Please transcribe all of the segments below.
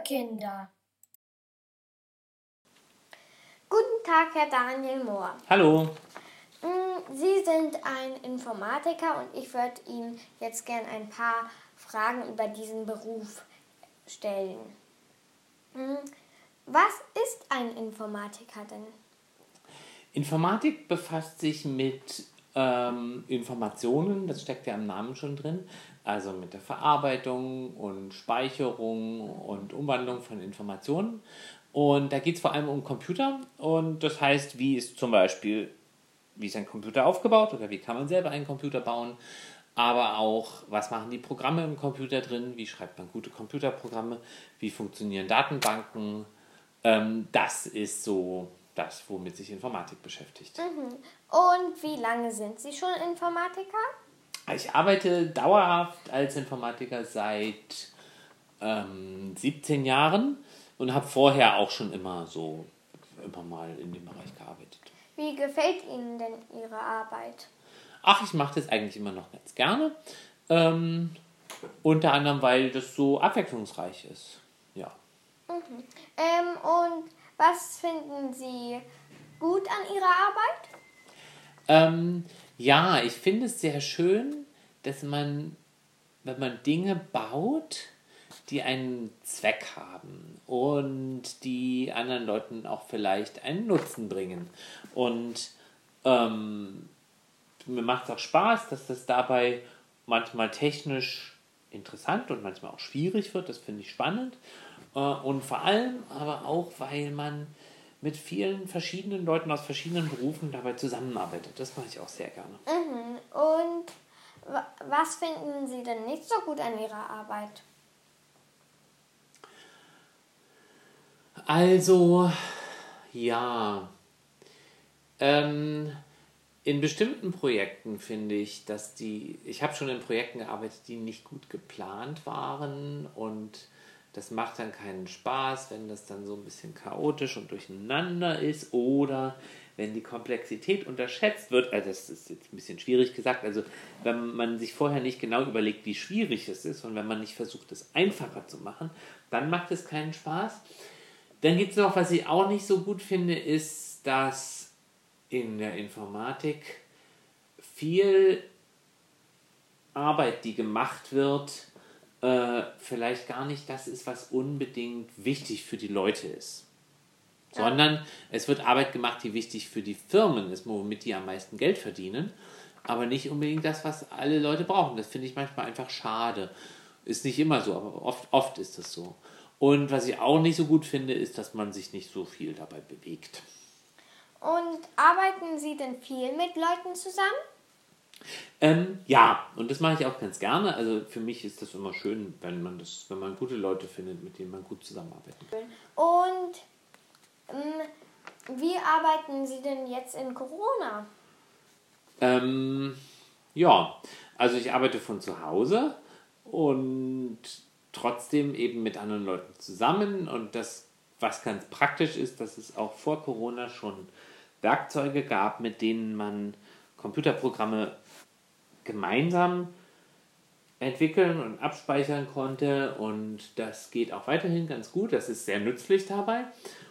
Kinder! Guten Tag, Herr Daniel Mohr. Hallo. Mm, Sie sind ein Informatiker und ich würde Ihnen jetzt gern ein paar Fragen über diesen Beruf stellen. Mm, Was ist ein Informatiker denn? Informatik befasst sich mit ähm, Informationen, das steckt ja im Namen schon drin, also mit der Verarbeitung und Speicherung und Umwandlung von Informationen. Und da geht es vor allem um Computer. Und das heißt, wie ist zum Beispiel, wie ist ein Computer aufgebaut oder wie kann man selber einen Computer bauen, aber auch, was machen die Programme im Computer drin, wie schreibt man gute Computerprogramme, wie funktionieren Datenbanken. Ähm, das ist so das, womit sich Informatik beschäftigt. Und wie lange sind Sie schon Informatiker? Ich arbeite dauerhaft als Informatiker seit ähm, 17 Jahren und habe vorher auch schon immer so immer mal in dem Bereich gearbeitet. Wie gefällt Ihnen denn Ihre Arbeit? Ach, ich mache das eigentlich immer noch ganz gerne. Ähm, unter anderem, weil das so abwechslungsreich ist. Ja. Ähm, und was finden Sie gut an Ihrer Arbeit? Ähm, ja, ich finde es sehr schön, dass man, wenn man Dinge baut, die einen Zweck haben und die anderen Leuten auch vielleicht einen Nutzen bringen. Und ähm, mir macht es auch Spaß, dass das dabei manchmal technisch interessant und manchmal auch schwierig wird. Das finde ich spannend. Äh, und vor allem aber auch, weil man mit vielen verschiedenen Leuten aus verschiedenen Berufen dabei zusammenarbeitet. Das mache ich auch sehr gerne. Und wa- was finden Sie denn nicht so gut an Ihrer Arbeit? Also, ja. Ähm, in bestimmten Projekten finde ich, dass die, ich habe schon in Projekten gearbeitet, die nicht gut geplant waren und das macht dann keinen Spaß, wenn das dann so ein bisschen chaotisch und durcheinander ist oder wenn die Komplexität unterschätzt wird, also das ist jetzt ein bisschen schwierig gesagt, also wenn man sich vorher nicht genau überlegt, wie schwierig es ist und wenn man nicht versucht, es einfacher zu machen, dann macht es keinen Spaß. Dann gibt es noch, was ich auch nicht so gut finde, ist, dass in der Informatik viel Arbeit, die gemacht wird, äh, vielleicht gar nicht das ist, was unbedingt wichtig für die Leute ist. Sondern es wird Arbeit gemacht, die wichtig für die Firmen ist, womit die am meisten Geld verdienen, aber nicht unbedingt das, was alle Leute brauchen. Das finde ich manchmal einfach schade. Ist nicht immer so, aber oft, oft ist es so. Und was ich auch nicht so gut finde, ist, dass man sich nicht so viel dabei bewegt. Und arbeiten Sie denn viel mit Leuten zusammen? Ähm, ja, und das mache ich auch ganz gerne. Also für mich ist das immer schön, wenn man das, wenn man gute Leute findet, mit denen man gut zusammenarbeiten kann. Und ähm, wie arbeiten Sie denn jetzt in Corona? Ähm, ja, also ich arbeite von zu Hause und trotzdem eben mit anderen Leuten zusammen. Und das, was ganz praktisch ist, dass es auch vor Corona schon Werkzeuge gab, mit denen man Computerprogramme gemeinsam entwickeln und abspeichern konnte. Und das geht auch weiterhin ganz gut. Das ist sehr nützlich dabei.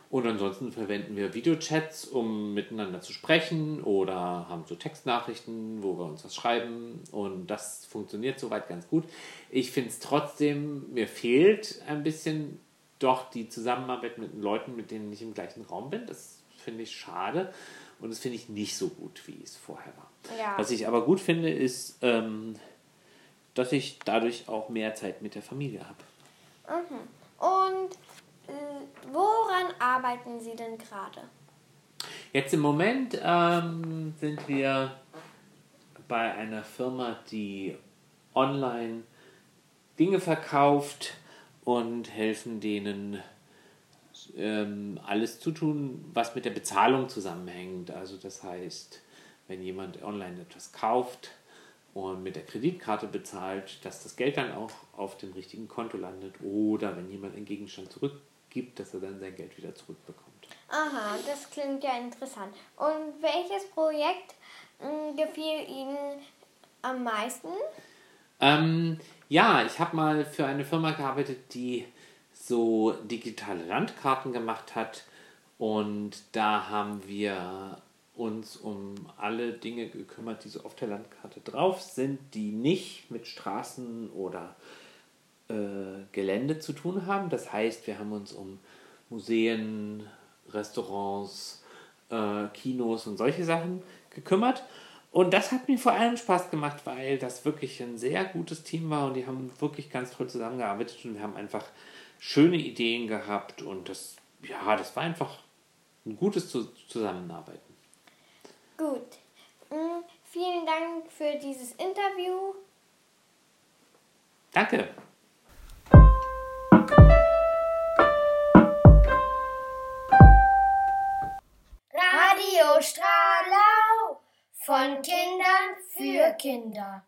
Und ansonsten verwenden wir Videochats, um miteinander zu sprechen oder haben so Textnachrichten, wo wir uns was schreiben. Und das funktioniert soweit ganz gut. Ich finde es trotzdem, mir fehlt ein bisschen doch die Zusammenarbeit mit Leuten, mit denen ich im gleichen Raum bin. Das finde ich schade. Und das finde ich nicht so gut, wie es vorher war. Ja. Was ich aber gut finde, ist, ähm, dass ich dadurch auch mehr Zeit mit der Familie habe. Und äh, woran arbeiten Sie denn gerade? Jetzt im Moment ähm, sind wir bei einer Firma, die online Dinge verkauft und helfen denen ähm, alles zu tun, was mit der Bezahlung zusammenhängt. Also das heißt, wenn jemand online etwas kauft und mit der Kreditkarte bezahlt, dass das Geld dann auch auf dem richtigen Konto landet oder wenn jemand einen Gegenstand zurückgibt, dass er dann sein Geld wieder zurückbekommt. Aha, das klingt ja interessant. Und welches Projekt mh, gefiel Ihnen am meisten? Ähm, ja, ich habe mal für eine Firma gearbeitet, die so digitale Landkarten gemacht hat. Und da haben wir uns um alle Dinge gekümmert, die so auf der Landkarte drauf sind, die nicht mit Straßen oder äh, Gelände zu tun haben. Das heißt, wir haben uns um Museen, Restaurants, äh, Kinos und solche Sachen gekümmert. Und das hat mir vor allem Spaß gemacht, weil das wirklich ein sehr gutes Team war und die haben wirklich ganz toll zusammengearbeitet und wir haben einfach schöne Ideen gehabt und das, ja, das war einfach ein gutes Zusammenarbeiten. Gut. Mm, vielen Dank für dieses Interview. Danke. Radio Stralau von Kindern für Kinder.